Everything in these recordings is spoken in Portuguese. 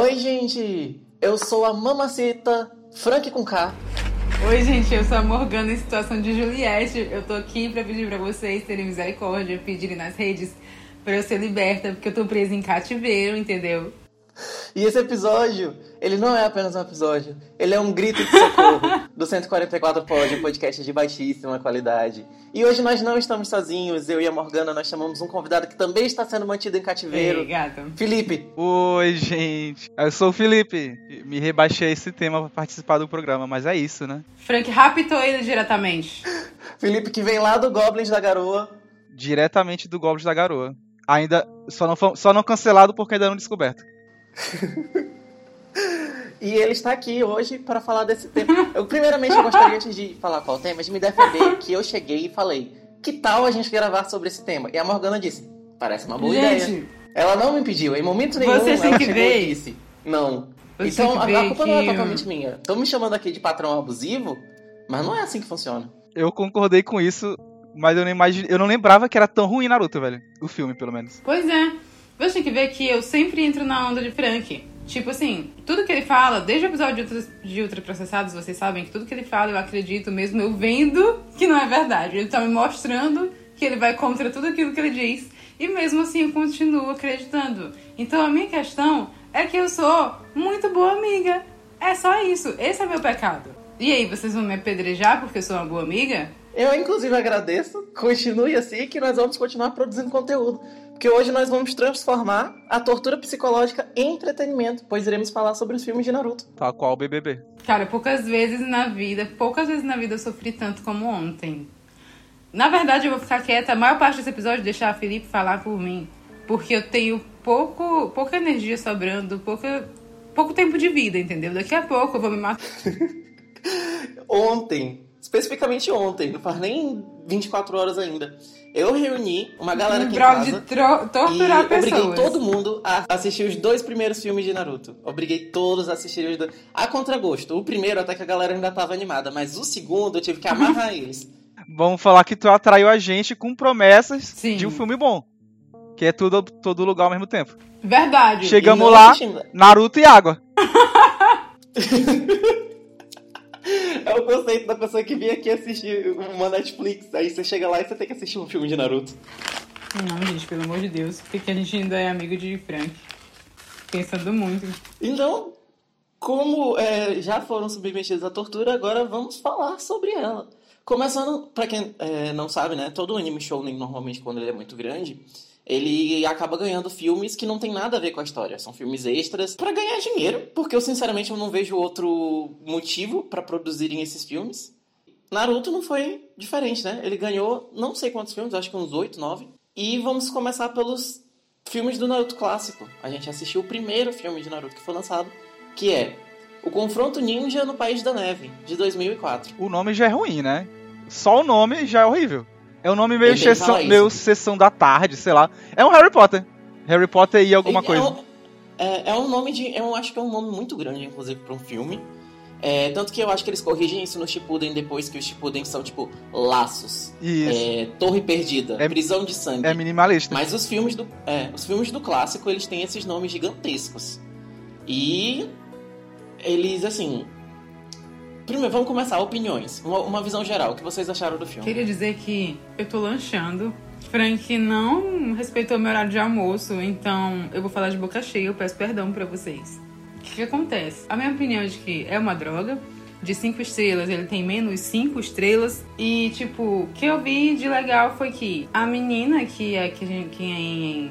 Oi, gente! Eu sou a Mamacita Frank com K. Oi, gente, eu sou a Morgana em situação de Juliette. Eu tô aqui pra pedir pra vocês terem misericórdia, pedirem nas redes pra eu ser liberta, porque eu tô presa em cativeiro, entendeu? E esse episódio, ele não é apenas um episódio, ele é um grito de socorro do 144 Pod, um podcast de baixíssima qualidade. E hoje nós não estamos sozinhos, eu e a Morgana, nós chamamos um convidado que também está sendo mantido em cativeiro. Ei, gata. Felipe. Oi, gente. Eu sou o Felipe. Me rebaixei esse tema para participar do programa, mas é isso, né? Frank raptou ele diretamente. Felipe que vem lá do Goblins da Garoa. Diretamente do Goblins da Garoa. Ainda só não, só não cancelado porque ainda não descoberto. e ele está aqui hoje para falar desse tema. Eu, primeiramente, eu gostaria, antes de falar qual tema, de me defender que eu cheguei e falei: que tal a gente gravar sobre esse tema? E a Morgana disse: parece uma boa gente, ideia. Ela não me impediu, em momento nenhum você ela que chegou ver. e disse: não. Você então, a, a vê culpa não é totalmente minha. Estão me chamando aqui de patrão abusivo, mas não é assim que funciona. Eu concordei com isso, mas eu não, imagine... eu não lembrava que era tão ruim Naruto, velho. O filme, pelo menos. Pois é. Você tem que ver que eu sempre entro na onda de Frank. Tipo assim, tudo que ele fala, desde o episódio de, de ultraprocessados, vocês sabem que tudo que ele fala eu acredito, mesmo eu vendo que não é verdade. Ele tá me mostrando que ele vai contra tudo aquilo que ele diz. E mesmo assim eu continuo acreditando. Então a minha questão é que eu sou muito boa amiga. É só isso. Esse é meu pecado. E aí, vocês vão me apedrejar porque eu sou uma boa amiga? Eu, inclusive, agradeço. Continue assim que nós vamos continuar produzindo conteúdo. Porque hoje nós vamos transformar a tortura psicológica em entretenimento, pois iremos falar sobre os filmes de Naruto. Tal qual o BBB. Cara, poucas vezes na vida, poucas vezes na vida eu sofri tanto como ontem. Na verdade, eu vou ficar quieta a maior parte desse episódio deixar a Felipe falar por mim. Porque eu tenho pouco, pouca energia sobrando, pouca, pouco tempo de vida, entendeu? Daqui a pouco eu vou me matar. Ontem, especificamente ontem, não faz nem 24 horas ainda, eu reuni uma galera aqui em Droga casa de tro- torturar e obriguei pessoas. todo mundo a assistir os dois primeiros filmes de Naruto. Obriguei todos a assistirem os dois. A contragosto. O primeiro até que a galera ainda tava animada, mas o segundo eu tive que amarrar eles. Vamos falar que tu atraiu a gente com promessas Sim. de um filme bom. Que é tudo, todo lugar ao mesmo tempo. Verdade. Chega- Chegamos lá. Naruto e água. É o conceito da pessoa que vem aqui assistir uma Netflix. Aí você chega lá e você tem que assistir um filme de Naruto. Não, gente, pelo amor de Deus. Porque a gente ainda é amigo de Frank. Pensando muito. Então, como é, já foram submetidos à tortura, agora vamos falar sobre ela. Começando, pra quem é, não sabe, né? Todo anime shounen, normalmente, quando ele é muito grande, ele acaba ganhando filmes que não tem nada a ver com a história. São filmes extras pra ganhar dinheiro, porque eu, sinceramente, eu não vejo outro motivo pra produzirem esses filmes. Naruto não foi diferente, né? Ele ganhou não sei quantos filmes, acho que uns 8, 9. E vamos começar pelos filmes do Naruto clássico. A gente assistiu o primeiro filme de Naruto que foi lançado, que é O Confronto Ninja no País da Neve, de 2004. O nome já é ruim, né? Só o nome já é horrível. É um nome meio, sessão, meio sessão da tarde, sei lá. É um Harry Potter. Harry Potter e alguma É coisa. É, é um nome de. Eu acho que é um nome muito grande, inclusive, para um filme. É, tanto que eu acho que eles corrigem isso no Shippuden depois que os Shippuden são, tipo, laços. Isso. É, torre perdida, É- prisão de sangue. É minimalista. Mas os filmes do, é, os filmes do clássico, eles têm esses nomes gigantescos. E eles, assim... Primeiro, vamos começar. Opiniões. Uma, uma visão geral. O que vocês acharam do filme? Queria dizer que eu tô lanchando. Frank não respeitou meu horário de almoço, então eu vou falar de boca cheia, eu peço perdão pra vocês. O que, que acontece? A minha opinião é de que é uma droga. De cinco estrelas, ele tem menos cinco estrelas. E, tipo, o que eu vi de legal foi que a menina que é que a gente, que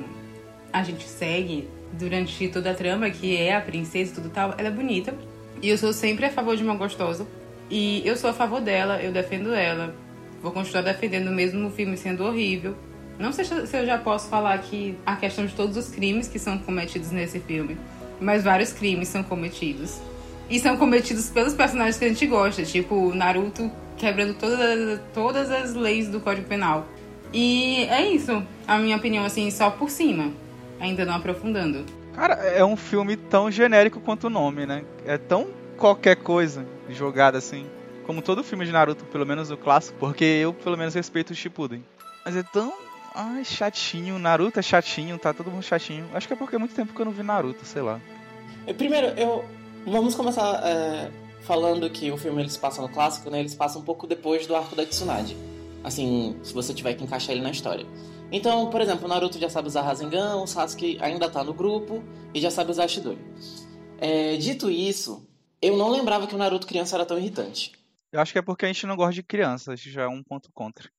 a gente segue durante toda a trama, que é a princesa e tudo tal, ela é bonita. E eu sou sempre a favor de uma gostosa. E eu sou a favor dela, eu defendo ela. Vou continuar defendendo mesmo o filme sendo horrível. Não sei se eu já posso falar aqui a questão de todos os crimes que são cometidos nesse filme. Mas vários crimes são cometidos. E são cometidos pelos personagens que a gente gosta, tipo Naruto quebrando todas, todas as leis do Código Penal. E é isso, a minha opinião, assim, só por cima, ainda não aprofundando. Cara, é um filme tão genérico quanto o nome, né? É tão qualquer coisa jogada assim. Como todo filme de Naruto, pelo menos o clássico, porque eu pelo menos respeito o Shippuden. Mas é tão Ai, chatinho. Naruto é chatinho, tá todo mundo chatinho. Acho que é porque é muito tempo que eu não vi Naruto, sei lá. Primeiro, eu. Vamos começar é, falando que o filme eles passam no clássico, né? Eles passam um pouco depois do arco da Tsunade. Assim, se você tiver que encaixar ele na história. Então, por exemplo, o Naruto já sabe usar Rasengan, o Sasuke ainda tá no grupo e já sabe usar Shidori. É, dito isso, eu não lembrava que o Naruto criança era tão irritante. Eu acho que é porque a gente não gosta de criança, isso já é um ponto contra.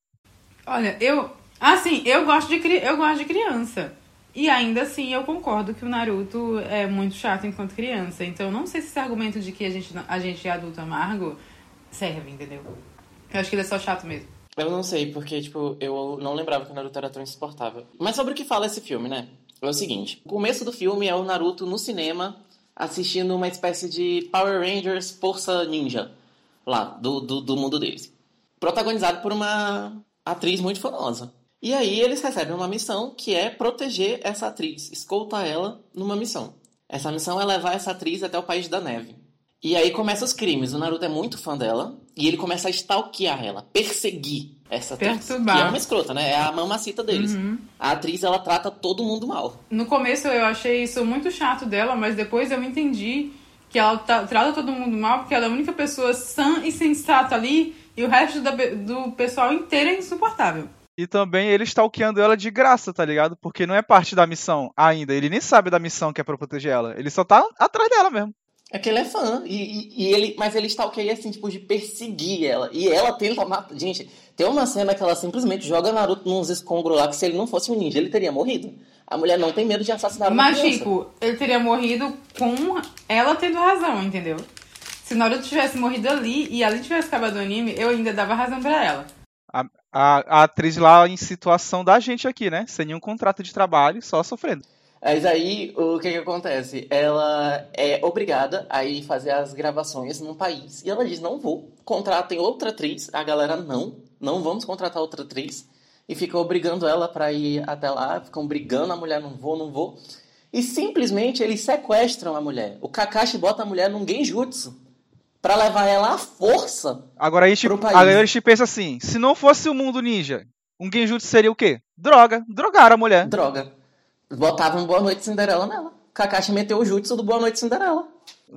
Olha, eu. Assim, eu gosto de, eu gosto de criança. E ainda assim eu concordo que o Naruto é muito chato enquanto criança. Então não sei se esse argumento de que a gente, a gente é adulto amargo serve, entendeu? Eu acho que ele é só chato mesmo. Eu não sei, porque, tipo, eu não lembrava que o Naruto era tão insuportável. Mas sobre o que fala esse filme, né? É o seguinte: o começo do filme é o Naruto no cinema assistindo uma espécie de Power Rangers Força Ninja lá, do, do, do mundo deles. Protagonizado por uma atriz muito famosa. E aí eles recebem uma missão que é proteger essa atriz, escoltar ela numa missão. Essa missão é levar essa atriz até o País da Neve. E aí começam os crimes. O Naruto é muito fã dela e ele começa a stalkear ela, perseguir essa atriz. Perturbar. Que é uma escrota, né? É a mamacita deles. Uhum. A atriz, ela trata todo mundo mal. No começo eu achei isso muito chato dela, mas depois eu entendi que ela tá- trata todo mundo mal porque ela é a única pessoa sã e sensata ali e o resto da- do pessoal inteiro é insuportável. E também ele stalkeando ela de graça, tá ligado? Porque não é parte da missão ainda. Ele nem sabe da missão que é pra proteger ela. Ele só tá atrás dela mesmo. É que ele é fã. E, e- e ele, mas ele stalkeia assim, tipo, de perseguir ela. E ela tenta matar. Gente, tem uma cena que ela simplesmente joga Naruto nos escombros lá, que se ele não fosse um ninja, ele teria morrido. A mulher não tem medo de assassinar uma Mas, criança. tipo, ele teria morrido com ela tendo razão, entendeu? Se Naruto tivesse morrido ali e ela tivesse acabado o anime, eu ainda dava razão pra ela. A, a, a atriz lá em situação da gente aqui, né? Sem nenhum contrato de trabalho, só sofrendo. Mas aí, o que que acontece? Ela é obrigada a ir fazer as gravações num país. E ela diz, não vou. Contratem outra atriz. A galera, não. Não vamos contratar outra atriz. E ficam obrigando ela pra ir até lá. Ficam brigando a mulher, não vou, não vou. E simplesmente eles sequestram a mulher. O Kakashi bota a mulher num genjutsu. Pra levar ela à força. Agora a gente, Pro país. agora a gente pensa assim: se não fosse o mundo ninja, um genjutsu seria o quê? Droga. Drogaram a mulher. Droga. Botavam Boa Noite Cinderela nela. Kakashi meteu o jutsu do Boa Noite Cinderela.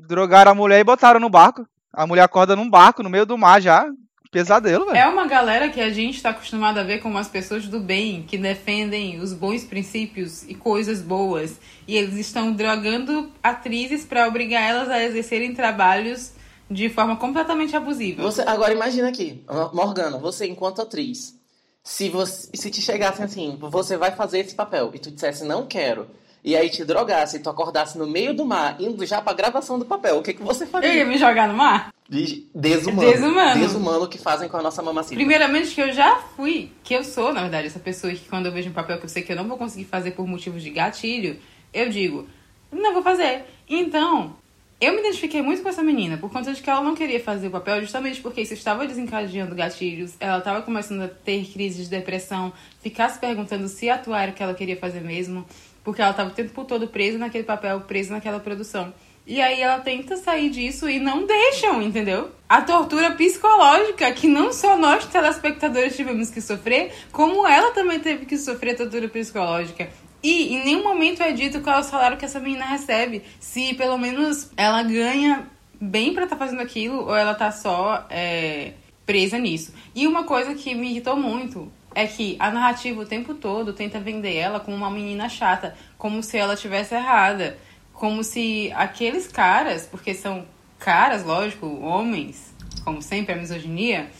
Drogaram a mulher e botaram no barco. A mulher acorda num barco no meio do mar já. Pesadelo, velho. É uma galera que a gente tá acostumado a ver como as pessoas do bem, que defendem os bons princípios e coisas boas. E eles estão drogando atrizes pra obrigar elas a exercerem trabalhos de forma completamente abusiva. Você, agora imagina aqui, Morgana, você enquanto atriz, se você se te chegassem assim, você vai fazer esse papel e tu dissesse não quero, e aí te drogasse e tu acordasse no meio do mar, indo já pra gravação do papel, o que que você Eu ia faria? me jogar no mar? De- Desumano. Desumano. Desumano que fazem com a nossa mamacita. Primeiramente que eu já fui, que eu sou, na verdade, essa pessoa que quando eu vejo um papel que eu sei que eu não vou conseguir fazer por motivos de gatilho, eu digo, não vou fazer. Então, eu me identifiquei muito com essa menina, por conta de que ela não queria fazer o papel, justamente porque isso estava desencadeando gatilhos, ela estava começando a ter crises de depressão, ficar se perguntando se atuar era o que ela queria fazer mesmo, porque ela estava o tempo todo presa naquele papel, presa naquela produção. E aí ela tenta sair disso e não deixam, entendeu? A tortura psicológica que não só nós telespectadores tivemos que sofrer, como ela também teve que sofrer tortura psicológica. E em nenhum momento é dito qual é o salário que essa menina recebe. Se pelo menos ela ganha bem pra estar fazendo aquilo ou ela tá só é, presa nisso. E uma coisa que me irritou muito é que a narrativa o tempo todo tenta vender ela como uma menina chata, como se ela tivesse errada, como se aqueles caras, porque são caras, lógico, homens, como sempre a misoginia,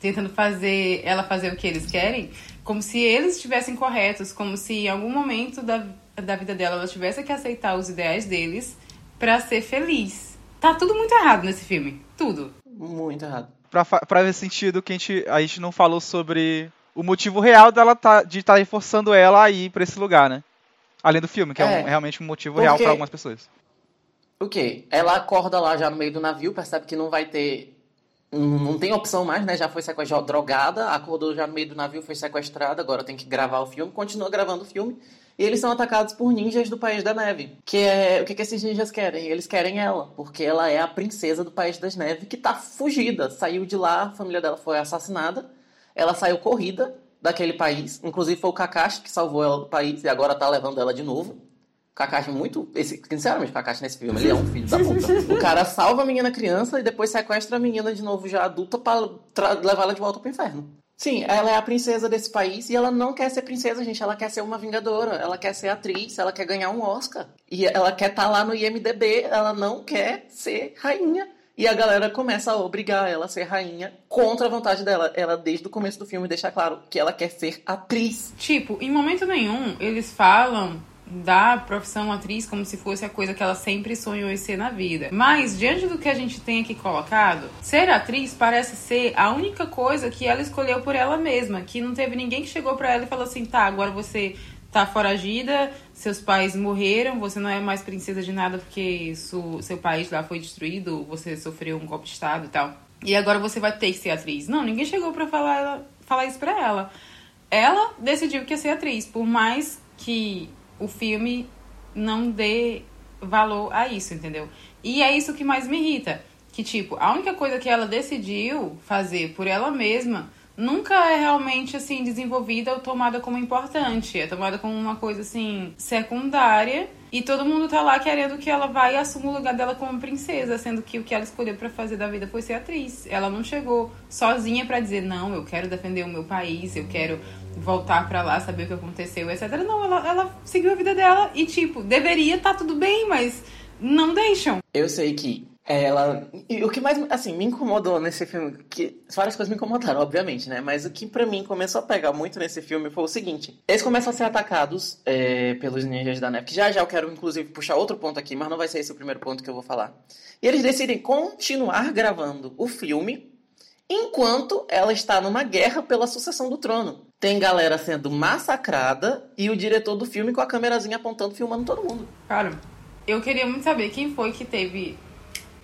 tentando fazer ela fazer o que eles querem, como se eles estivessem corretos, como se em algum momento da, da vida dela ela tivesse que aceitar os ideais deles pra ser feliz. Tá tudo muito errado nesse filme, tudo. Muito errado. Pra, pra ver sentido que a gente, a gente não falou sobre o motivo real dela tá, de estar reforçando ela a ir pra esse lugar, né? Além do filme, que é, um- É. realmente um motivo Porque- real pra algumas pessoas. O quê? Ela acorda lá já no meio do navio, percebe que não vai ter. Não tem opção mais, né? Já foi sequestrada, drogada, acordou já no meio do navio, foi sequestrada, agora tem que gravar o filme, continua gravando o filme. E eles são atacados por ninjas do País da Neve. Que é. O que, que esses ninjas querem? Eles querem ela, porque ela é a princesa do País das Neves que tá fugida. Saiu de lá, a família dela foi assassinada, ela saiu corrida daquele país. Inclusive foi o Kakashi que salvou ela do país e agora tá levando ela de novo. Kakashi muito. Esse, sinceramente, Kakashi nesse filme, ele é um filho da puta. O cara salva a menina criança e depois sequestra a menina de novo já adulta pra levar ela de volta pro inferno. Sim, ela é a princesa desse país e ela não quer ser princesa, gente. Ela quer ser uma vingadora, ela quer ser atriz, ela quer ganhar um Oscar. E ela quer estar tá lá no IMDB, ela não quer ser rainha. E a galera começa a obrigar ela a ser rainha contra a vontade dela. Ela, desde o começo do filme, deixa claro que ela quer ser atriz. Tipo, em momento nenhum, eles falam da profissão atriz como se fosse a coisa que ela sempre sonhou em ser na vida. Mas, diante do que a gente tem aqui colocado, ser atriz parece ser a única coisa que ela escolheu por ela mesma, que não teve ninguém que chegou para ela e falou assim: tá, agora você tá foragida, seus pais morreram, você não é mais princesa de nada porque seu país lá foi destruído, você sofreu um golpe de estado e tal. E agora você vai ter que ser atriz. Não, ninguém chegou para falar, falar isso pra ela. Ela decidiu que ia ser atriz, por mais que o filme não dê valor a isso, entendeu? E é isso que mais me irrita. Que, tipo, a única coisa que ela decidiu fazer por ela mesma nunca é realmente, assim, desenvolvida ou tomada como importante. É tomada como uma coisa, assim, secundária. E todo mundo tá lá querendo que ela vá e assuma o lugar dela como princesa, sendo que o que ela escolheu para fazer da vida foi ser atriz. Ela não chegou sozinha para dizer, não, eu quero defender o meu país, eu quero voltar para lá, saber o que aconteceu, etc. Não, ela, ela seguiu a vida dela e, tipo, deveria tá tudo bem, mas não deixam. Eu sei que ela. E o que mais, assim, me incomodou nesse filme, que várias coisas me incomodaram, obviamente, né? Mas o que para mim começou a pegar muito nesse filme foi o seguinte: eles começam a ser atacados é, pelos ninjas da neve, que já já eu quero, inclusive, puxar outro ponto aqui, mas não vai ser esse o primeiro ponto que eu vou falar. E eles decidem continuar gravando o filme enquanto ela está numa guerra pela sucessão do trono. Tem galera sendo massacrada e o diretor do filme com a câmerazinha apontando, filmando todo mundo. Cara, eu queria muito saber quem foi que teve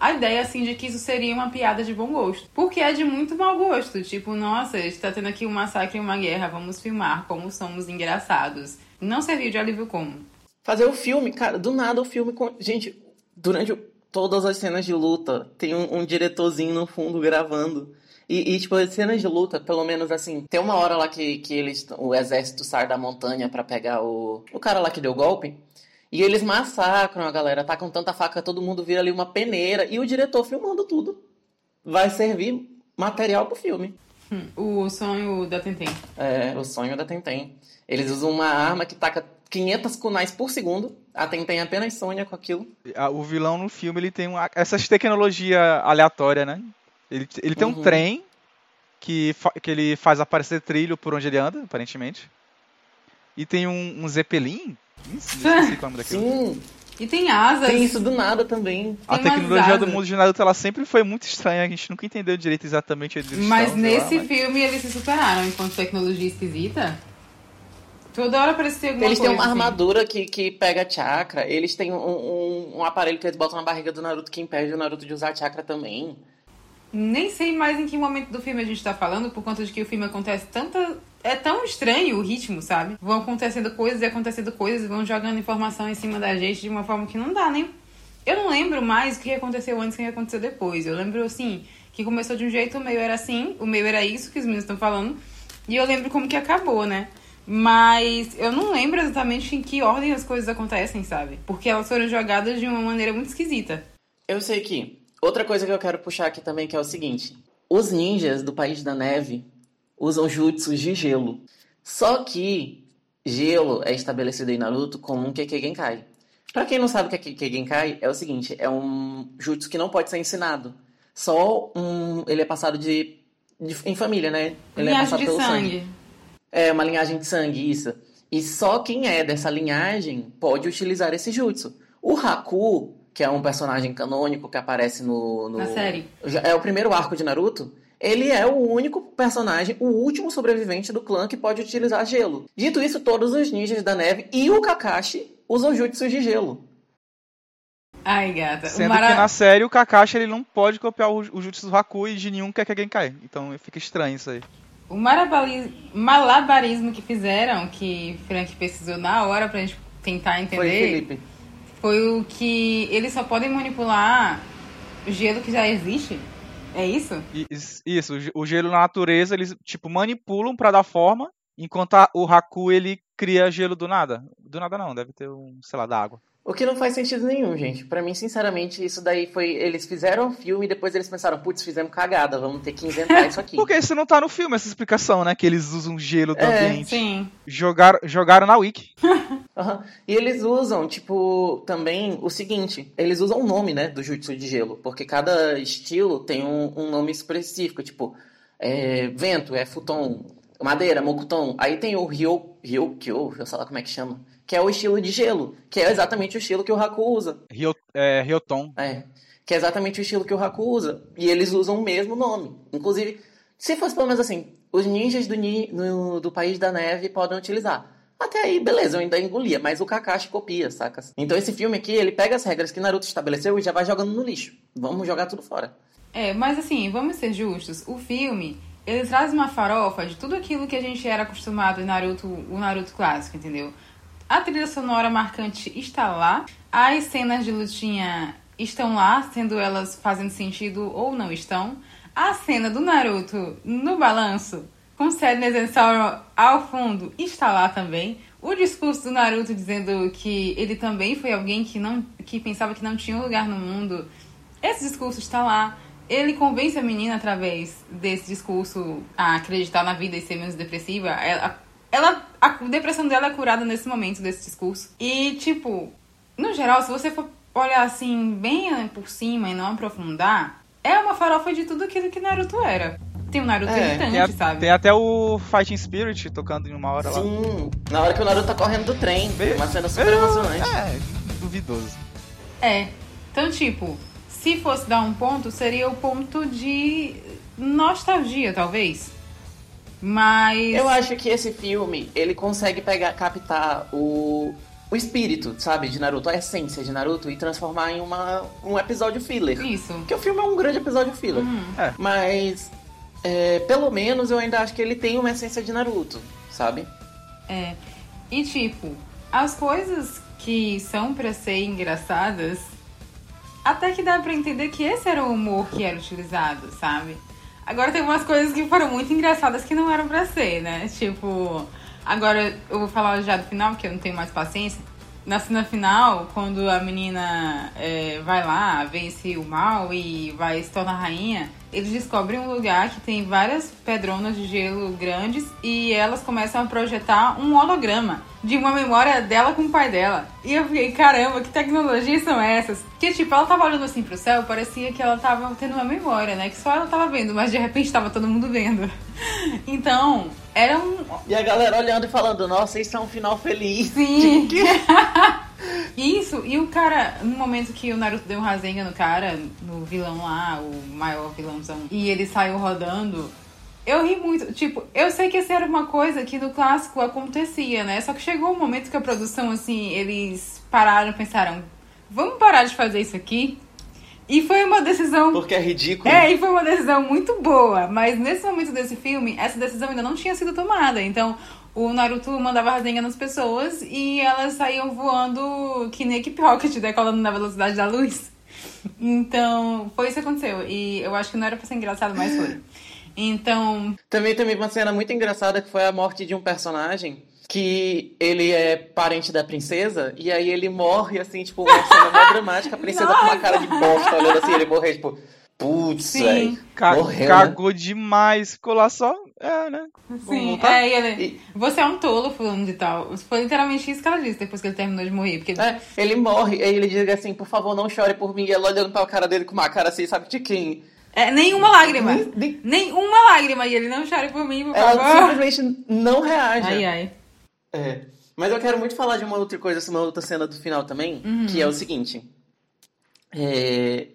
a ideia, assim, de que isso seria uma piada de bom gosto. Porque é de muito mau gosto. Tipo, nossa, está tendo aqui um massacre e uma guerra, vamos filmar como somos engraçados. Não serviu de alívio como. Fazer o filme, cara, do nada o filme. Gente, durante todas as cenas de luta, tem um, um diretorzinho no fundo gravando. E, e, tipo, as cenas de luta, pelo menos assim, tem uma hora lá que, que eles, o exército sai da montanha para pegar o, o cara lá que deu o golpe. E eles massacram a galera, tá com tanta faca, todo mundo vira ali uma peneira. E o diretor filmando tudo. Vai servir material pro filme. Hum, o sonho da Tentem. É, o sonho da Tentem. Eles usam uma arma que taca 500 kunais por segundo. A Tentem apenas sonha com aquilo. O vilão no filme, ele tem uma, essas tecnologia aleatória, né? Ele, ele tem uhum. um trem que, que ele faz aparecer trilho por onde ele anda, aparentemente. E tem um, um Zeppelin. Esqueci qual é Sim. E tem asas. Tem isso do nada também. Tem a tecnologia do mundo de Naruto ela sempre foi muito estranha, a gente nunca entendeu direito exatamente a Mas nesse lá, mas... filme eles se superaram enquanto tecnologia esquisita. Toda hora parecia alguma Eles têm uma assim. armadura que, que pega chakra. Eles têm um, um, um, aparelho que eles botam na barriga do Naruto que impede o Naruto de usar chakra também. Nem sei mais em que momento do filme a gente tá falando, por conta de que o filme acontece tanta. É tão estranho o ritmo, sabe? Vão acontecendo coisas e acontecendo coisas, vão jogando informação em cima da gente de uma forma que não dá nem. Eu não lembro mais o que aconteceu antes e o que aconteceu depois. Eu lembro, assim, que começou de um jeito, o meio era assim, o meio era isso que os meninos estão falando, e eu lembro como que acabou, né? Mas eu não lembro exatamente em que ordem as coisas acontecem, sabe? Porque elas foram jogadas de uma maneira muito esquisita. Eu sei que Outra coisa que eu quero puxar aqui também que é o seguinte: os ninjas do País da Neve usam jutsus de gelo. Só que gelo é estabelecido em Naruto como um Kekkei Genkai. Pra quem não sabe o que é Kekkei Genkai, é o seguinte: é um jutsu que não pode ser ensinado. Só um. Ele é passado de. de em família, né? Ele linhagem é passado de pelo sangue. sangue. É, uma linhagem de sangue, isso. E só quem é dessa linhagem pode utilizar esse jutsu. O Haku que é um personagem canônico que aparece no, no. Na série. É o primeiro arco de Naruto. Ele é o único personagem, o último sobrevivente do clã que pode utilizar gelo. Dito isso, todos os ninjas da neve e o Kakashi usam jutsus de gelo. Ai, gata. Sendo Mara... que na série o Kakashi ele não pode copiar o, o jutsu do Haku e de nenhum Kekkei Então fica estranho isso aí. O malabarismo que fizeram, que Frank precisou na hora pra gente tentar entender. Foi, Felipe foi o que eles só podem manipular o gelo que já existe. É isso? Isso, o gelo na natureza, eles, tipo, manipulam para dar forma Enquanto o Haku, ele cria gelo do nada. Do nada não, deve ter um, sei lá, da água. O que não faz sentido nenhum, gente. Pra mim, sinceramente, isso daí foi. Eles fizeram o filme e depois eles pensaram, putz, fizemos cagada, vamos ter que inventar isso aqui. Porque isso não tá no filme, essa explicação, né? Que eles usam gelo do É, ambiente. Sim. Jogaram, jogaram na Wiki. Aham. E eles usam, tipo, também o seguinte: eles usam o nome, né, do jutsu de gelo, porque cada estilo tem um, um nome específico, tipo, é, vento, é futon, madeira, mokuton. Aí tem o ryo, ryokyo, eu sei lá como é que chama, que é o estilo de gelo, que é exatamente o estilo que o Haku usa. Ryo, é, Ryoton. É, que é exatamente o estilo que o Haku usa. E eles usam o mesmo nome. Inclusive, se fosse pelo menos assim, os ninjas do, ni- no- do País da Neve podem utilizar. Até aí, beleza, eu ainda engolia, mas o Kakashi copia, sacas? Então esse filme aqui, ele pega as regras que Naruto estabeleceu e já vai jogando no lixo. Vamos jogar tudo fora. É, mas assim, vamos ser justos. O filme, ele traz uma farofa de tudo aquilo que a gente era acostumado em Naruto, o Naruto clássico, entendeu? A trilha sonora marcante está lá, as cenas de lutinha estão lá, sendo elas fazendo sentido ou não estão. A cena do Naruto no balanço, com Sadness and Sorrow ao fundo, está lá também. O discurso do Naruto dizendo que ele também foi alguém que, não, que pensava que não tinha um lugar no mundo esse discurso está lá. Ele convence a menina através desse discurso a acreditar na vida e ser menos depressiva. Ela, ela, a depressão dela é curada nesse momento desse discurso. E, tipo, no geral, se você for olhar assim, bem por cima e não aprofundar, é uma farofa de tudo aquilo que Naruto era. Tem o Naruto É, irritante, Tem, a- sabe? tem até o Fighting Spirit tocando em uma hora lá. Sim, na hora que o Naruto tá correndo do trem, uma cena super emocionante. É, duvidoso. É. Então, tipo, se fosse dar um ponto, seria o ponto de nostalgia, talvez. Mas. Eu acho que esse filme, ele consegue pegar, captar o, o espírito, sabe, de Naruto, a essência de Naruto e transformar em uma, um episódio filler. Isso. Porque o filme é um grande episódio filler. É. Mas, é, pelo menos, eu ainda acho que ele tem uma essência de Naruto, sabe? É. E tipo, as coisas que são pra ser engraçadas, até que dá pra entender que esse era o humor que era utilizado, sabe? Agora tem umas coisas que foram muito engraçadas que não eram pra ser, né? Tipo, agora eu vou falar já do final, porque eu não tenho mais paciência. Na cena final, quando a menina é, vai lá, vence o mal e vai se tornar rainha, eles descobrem um lugar que tem várias pedronas de gelo grandes e elas começam a projetar um holograma de uma memória dela com o pai dela. E eu fiquei, caramba, que tecnologias são essas? Que tipo, ela tava olhando assim pro céu, parecia que ela tava tendo uma memória, né? Que só ela tava vendo, mas de repente tava todo mundo vendo. Então, era um, E a galera olhando e falando, nossa, isso é um final feliz. Sim. Isso, e o cara, no momento que o Naruto deu um Rasengan no cara, no vilão lá, o maior vilãozão, e ele saiu rodando, eu ri muito. Tipo, eu sei que essa era uma coisa que no clássico acontecia, né? Só que chegou um momento que a produção, assim, eles pararam e pensaram, vamos parar de fazer isso aqui? E foi uma decisão Porque é ridículo. é, e foi uma decisão muito boa, mas nesse momento desse filme, essa decisão ainda não tinha sido tomada. Então, o Naruto mandava rasenha nas pessoas e elas saíam voando que nem Equipe Rocket, decolando na velocidade da luz. Então, foi isso que aconteceu. E eu acho que não era pra ser engraçado, mas foi. Então, Também teve uma cena muito engraçada que foi a morte de um personagem que ele é parente da princesa e aí ele morre assim, tipo, uma cena mó dramática, a princesa com uma cara de bosta olhando assim, ele morre, tipo, putz, velho. Né? cagou demais. Ficou lá só. É, né? sim. É, e ele, E- você é um tolo fulano de tal. Foi literalmente isso que ela disse depois que ele terminou de morrer. Porque É, ele morre, aí ele diz assim, por favor, não chore por mim. E ela olhando pra cara dele com uma cara assim, sabe de quem? É, nenhuma lágrima. Nem- nem- Nenhuma lágrima. E ele não chore por mim, por Ela favor. simplesmente não reage. Ai, ai. É. Mas eu quero muito falar de uma outra coisa, uma outra cena do final também, que é o seguinte. É,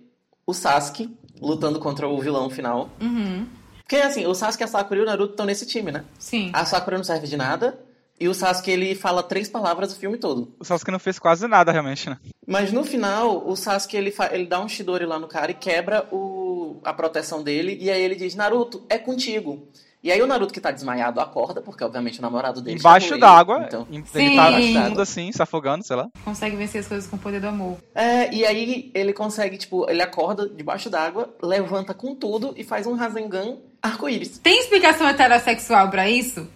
O Sasuke lutando contra o vilão final. Uhum. Porque assim, o Sasuke, a Sakura e o Naruto estão nesse time, né? Sim. A Sakura não serve de nada. E o Sasuke, ele fala três palavras o filme todo. O Sasuke não fez quase nada, realmente, né? Mas no final, o Sasuke, ele, fa- ele dá um Shidori lá no cara e quebra o... a proteção dele. E aí ele diz, Naruto, é contigo. E aí o Naruto, que tá desmaiado, acorda, porque obviamente o namorado dele Embaixo chamou ele. d'água. Então... em- Sim. Ele tá Embaixo d'água. fundo, assim, se afogando, sei lá. Consegue vencer as coisas com o poder do amor. É, e aí ele consegue, tipo, ele acorda debaixo d'água, levanta com tudo e faz um Rasengan arco-íris. Tem explicação heterossexual pra isso?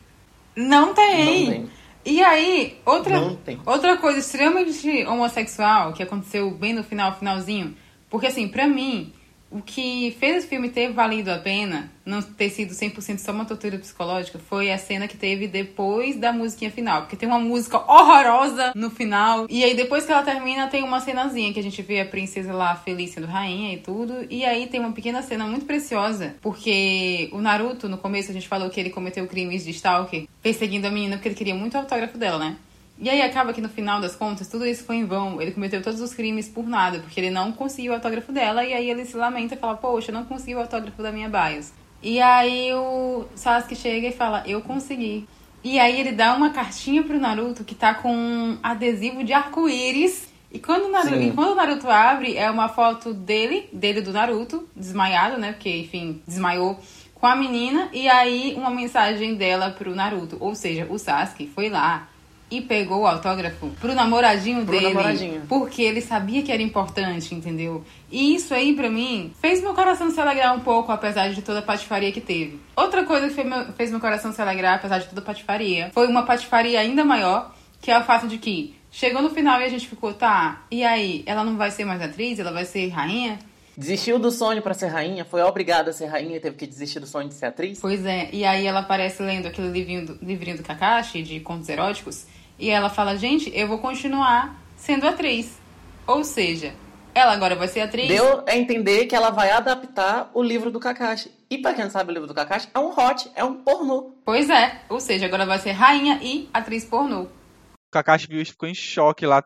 Não tem. Não tem. E aí, outra, outra coisa extremamente homossexual que aconteceu bem no final, finalzinho. Porque, assim, pra mim, o que fez esse filme ter valido a pena, não ter sido 100% só uma tortura psicológica, foi a cena que teve depois da musiquinha final. Porque tem uma música horrorosa no final. E aí, depois que ela termina, tem uma cenazinha que a gente vê a princesa lá feliz sendo rainha e tudo. E aí tem uma pequena cena muito preciosa. Porque o Naruto, no começo, a gente falou que ele cometeu crimes de stalker, perseguindo a menina porque ele queria muito o autógrafo dela, né? E aí acaba que no final das contas, tudo isso foi em vão. Ele cometeu todos os crimes por nada, porque ele não conseguiu o autógrafo dela, e aí ele se lamenta e fala, poxa, eu não consegui o autógrafo da minha bias. E aí o Sasuke chega e fala, eu consegui. E aí ele dá uma cartinha pro Naruto que tá com um adesivo de arco-íris. E quando, o Naruto, Sim. e quando o Naruto abre, é uma foto dele, dele do Naruto, desmaiado, né? Porque, enfim, desmaiou com a menina. E aí uma mensagem dela pro Naruto. Ou seja, o Sasuke foi lá e pegou o autógrafo pro namoradinho Pro dele. namoradinho. Porque ele sabia que era importante, entendeu? E isso aí, pra mim, fez meu coração se alegrar um pouco, apesar de toda a patifaria que teve. Outra coisa que fez meu, fez meu coração se alegrar, apesar de toda a patifaria, foi uma patifaria ainda maior, que é o fato de que chegou no final e a gente ficou, tá, e aí? Ela não vai ser mais atriz? Ela vai ser rainha? Desistiu do sonho pra ser rainha, foi obrigada a ser rainha e teve que desistir do sonho de ser atriz? Pois é, e aí ela aparece lendo aquele livrinho do, livrinho do Kakashi, de contos eróticos, e ela fala, gente, eu vou continuar sendo atriz. Ou seja, ela agora vai ser atriz. Deu a entender que ela vai adaptar o livro do Kakashi. E pra quem não sabe o livro do Kakashi, é um hot, é um pornô. Pois é, ou seja, agora vai ser rainha e atriz pornô. O Kakashi viu isso ficou em choque lá.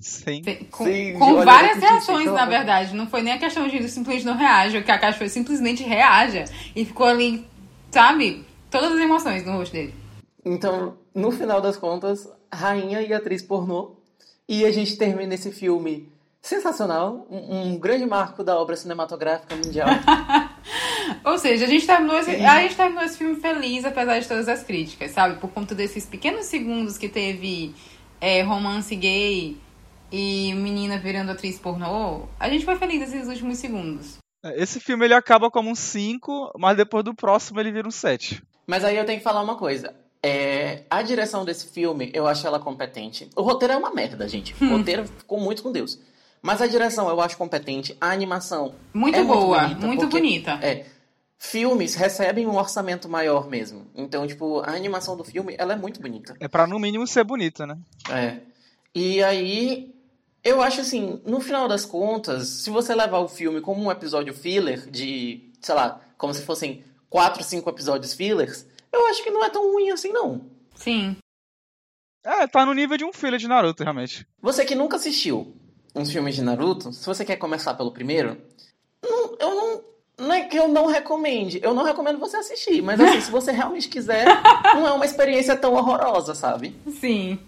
Sem... Com, Sim, com olha, várias reações, na verdade. Não foi nem a questão de simplesmente não reage. O Kakashi foi simplesmente reaja. E ficou ali, sabe? Todas as emoções no rosto dele. Então, no final das contas, rainha e atriz pornô. E a gente termina esse filme sensacional, um, um grande marco da obra cinematográfica mundial. Ou seja, a gente, terminou esse, a gente terminou esse filme feliz, apesar de todas as críticas, sabe? Por conta desses pequenos segundos que teve é, romance gay e menina virando atriz pornô. A gente foi feliz nesses últimos segundos. Esse filme ele acaba como um 5, mas depois do próximo ele vira um 7. Mas aí eu tenho que falar uma coisa. É, a direção desse filme, eu acho ela competente. O roteiro é uma merda, gente. O roteiro ficou muito com Deus. Mas a direção eu acho competente. A animação Muito é boa, muito bonita. muito porque- bonita. É. Filmes recebem um orçamento maior mesmo. Então, tipo, a animação do filme, ela é muito bonita. É pra no mínimo ser bonita, né? É. E aí, eu acho assim, no final das contas, se você levar o filme como um episódio filler, de, sei lá, como se fossem quatro, cinco episódios fillers, eu acho que não é tão ruim assim, não. Sim. É, tá no nível de um filho de Naruto, realmente. Você que nunca assistiu uns filmes de Naruto, se você quer começar pelo primeiro, não- eu não. Não é que eu não recomende, eu não recomendo você assistir, mas assim, se você realmente quiser, não é uma experiência tão horrorosa, sabe? Sim.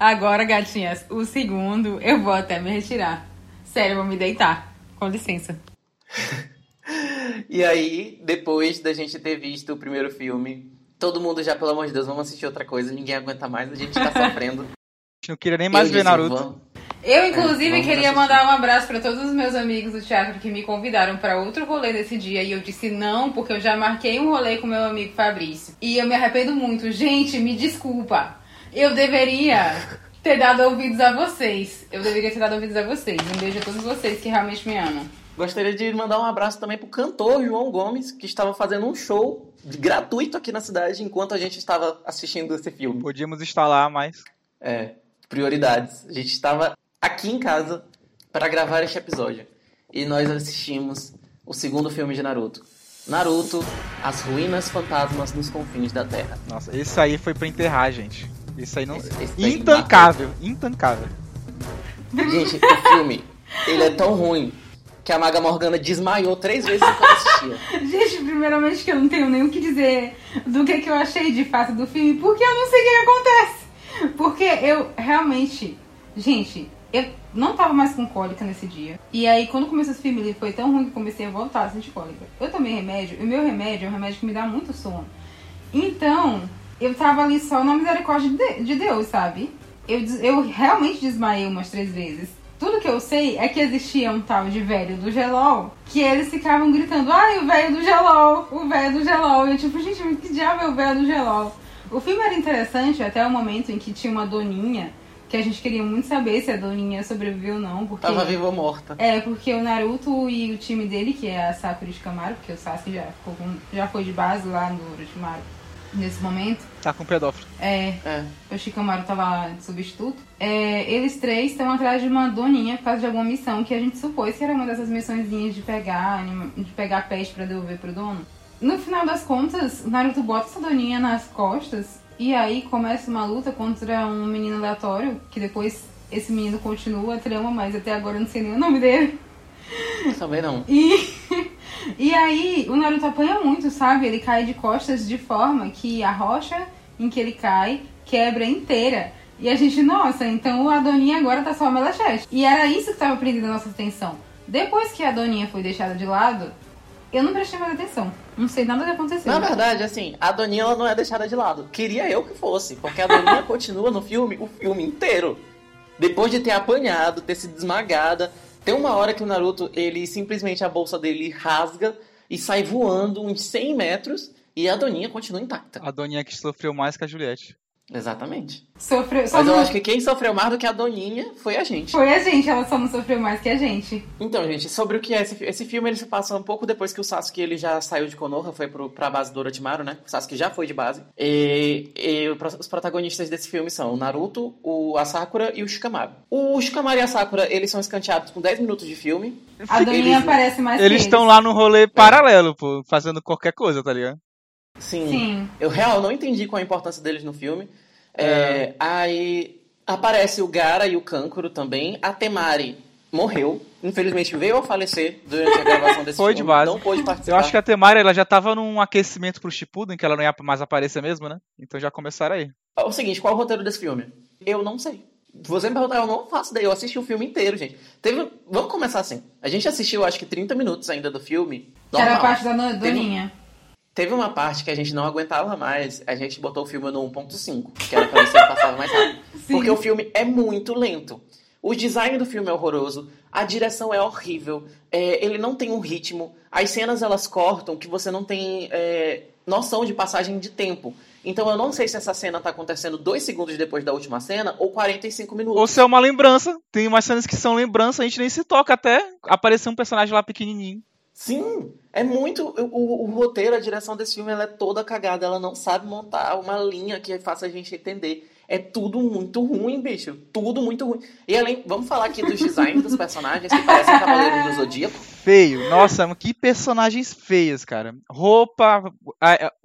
Agora, gatinhas, o segundo eu vou até me retirar. Sério, eu vou me deitar. Com licença. E aí, depois da gente ter visto o primeiro filme, todo mundo já, pelo amor de Deus, vamos assistir outra coisa, ninguém aguenta mais, a gente tá sofrendo. A gente não queria nem mais Eu ver disse, Naruto. "Vamos." Eu, inclusive, vamos queria assistir. mandar um abraço pra todos os meus amigos do teatro que me convidaram pra outro rolê nesse dia. E eu disse não, porque eu já marquei um rolê com meu amigo Fabrício. E eu me arrependo muito. Gente, me desculpa. Eu deveria ter dado ouvidos a vocês. Eu deveria ter dado ouvidos a vocês. Um beijo a todos vocês que realmente me amam. Gostaria de mandar um abraço também pro cantor João Gomes, que estava fazendo um show gratuito aqui na cidade enquanto a gente estava assistindo esse filme. Podíamos instalar, mas. É, prioridades. A gente estava aqui em casa para gravar este episódio. E nós assistimos o segundo filme de Naruto. Naruto, As Ruínas Fantasmas nos Confins da Terra. Nossa, esse aí foi pra enterrar, gente. Esse aí não. Esse- esse Intancável, intancável. Gente, o filme, ele é tão ruim que a Maga Morgana desmaiou três vezes enquanto assistia. Gente, primeiramente que eu não tenho nem o que dizer do que, que eu achei de fato do filme, porque eu não sei o que acontece. Porque eu realmente. Gente, eu não tava mais com cólica nesse dia. E aí, quando começou esse filme, ele foi tão ruim que comecei a voltar a sentir cólica. Eu tomei remédio, e o meu remédio é um remédio que me dá muito sono. Então, eu tava ali só na misericórdia de de Deus, sabe? Eu, eu realmente desmaiei umas três vezes. Tudo que eu sei é que existia um tal de velho do gelol que eles ficavam gritando: Ai, o velho do gelol, o velho do gelol. E eu, tipo, gente, que diabo é o velho do gelol? O filme era interessante até o momento em que tinha uma doninha que a gente queria muito saber se a Doninha sobreviveu ou não. Porque... Tava viva ou morta. É, porque o Naruto e o time dele, que é a Sakura Shikamaru, porque o Sasuke já, ficou com... já foi de base lá no Orochimaru nesse momento. Tá com pedófilo. É, É. o Shikamaru tava lá de substituto. É, eles três estão atrás de uma doninha por causa de alguma missão que a gente supôs que era uma dessas missõezinhas de pegar, de pegar peixe pra devolver pro dono. No final das contas, o Naruto bota essa doninha nas costas e aí começa uma luta contra um menino aleatório, que depois esse menino continua a trama, mas até agora eu não sei nem o nome dele. Também não. E, e aí o Naruto apanha muito, sabe? Ele cai de costas de forma que a rocha em que ele cai quebra inteira. E a gente, nossa, então a Doninha agora tá só Melachete. E era isso que tava prendendo a nossa atenção. Depois que a Doninha foi deixada de lado, eu não prestei mais atenção. Não sei nada que aconteceu. Na verdade, assim, a Doninha ela não é deixada de lado. Queria eu que fosse, porque a Doninha continua no filme o filme inteiro. Depois de ter apanhado, ter sido esmagada, tem uma hora que o Naruto, ele simplesmente a bolsa dele rasga e sai voando uns 100 metros e a Doninha continua intacta. A Doninha que sofreu mais que a Juliette. Exatamente. Sofreu, só Mas eu não- acho que quem sofreu mais do que a Doninha foi a gente. Foi a gente, ela só não sofreu mais que a gente. Então, gente, sobre o que é esse, esse filme, ele se passa um pouco depois que o Sasuke ele já saiu de Konoha, foi pro, pra base do Orochimaru, né? O Sasuke já foi de base. E, e os protagonistas desse filme são o Naruto, o, a Sakura e o Shikamaru. O Shikamaru e a Sakura, eles são escanteados com 10 minutos de filme. A Doninha Eles- aparece mais Eles estão lá no rolê paralelo, pô, fazendo qualquer coisa, tá ligado? Sim. Sim. Eu real não entendi qual a importância deles no filme. É, aí aparece o Gara e o Kankuro também. A Temari morreu. Infelizmente veio a falecer durante a gravação desse Foi de filme. base. Não pôde participar. Eu acho que a Temari, ela já tava num aquecimento pro Shippuden, que ela não ia mais aparecer mesmo, né? Então já começaram aí. É o seguinte, qual é o roteiro desse filme? Eu não sei. Se você me perguntar, eu não faço ideia. Eu assisti o filme inteiro, gente. Teve... Vamos começar assim. A gente assistiu, acho que 30 minutos ainda do filme. Que era a Normal. parte da no- Doninha. Teve uma parte que a gente não aguentava mais. A gente botou o filme no 1.5, que era pra ver se ele passava mais rápido. Sim. Porque o filme é muito lento. O design do filme é horroroso, a direção é horrível, é, ele não tem um ritmo, as cenas elas cortam que você não tem é, noção de passagem de tempo. Então eu não sei se essa cena tá acontecendo dois segundos depois da última cena ou 45 minutos. Ou se é uma lembrança. Tem umas cenas que são lembrança, a gente nem se toca até aparecer um personagem lá pequenininho. Sim, é muito. O, o- o roteiro, a direção desse filme, ela é toda cagada. Ela não sabe montar uma linha que faça a gente entender. É tudo muito ruim, bicho. Tudo muito ruim. E além, vamos falar aqui dos designs dos personagens que parecem Cavaleiros do Zodíaco. Feio. Nossa, que personagens feios, cara. Roupa.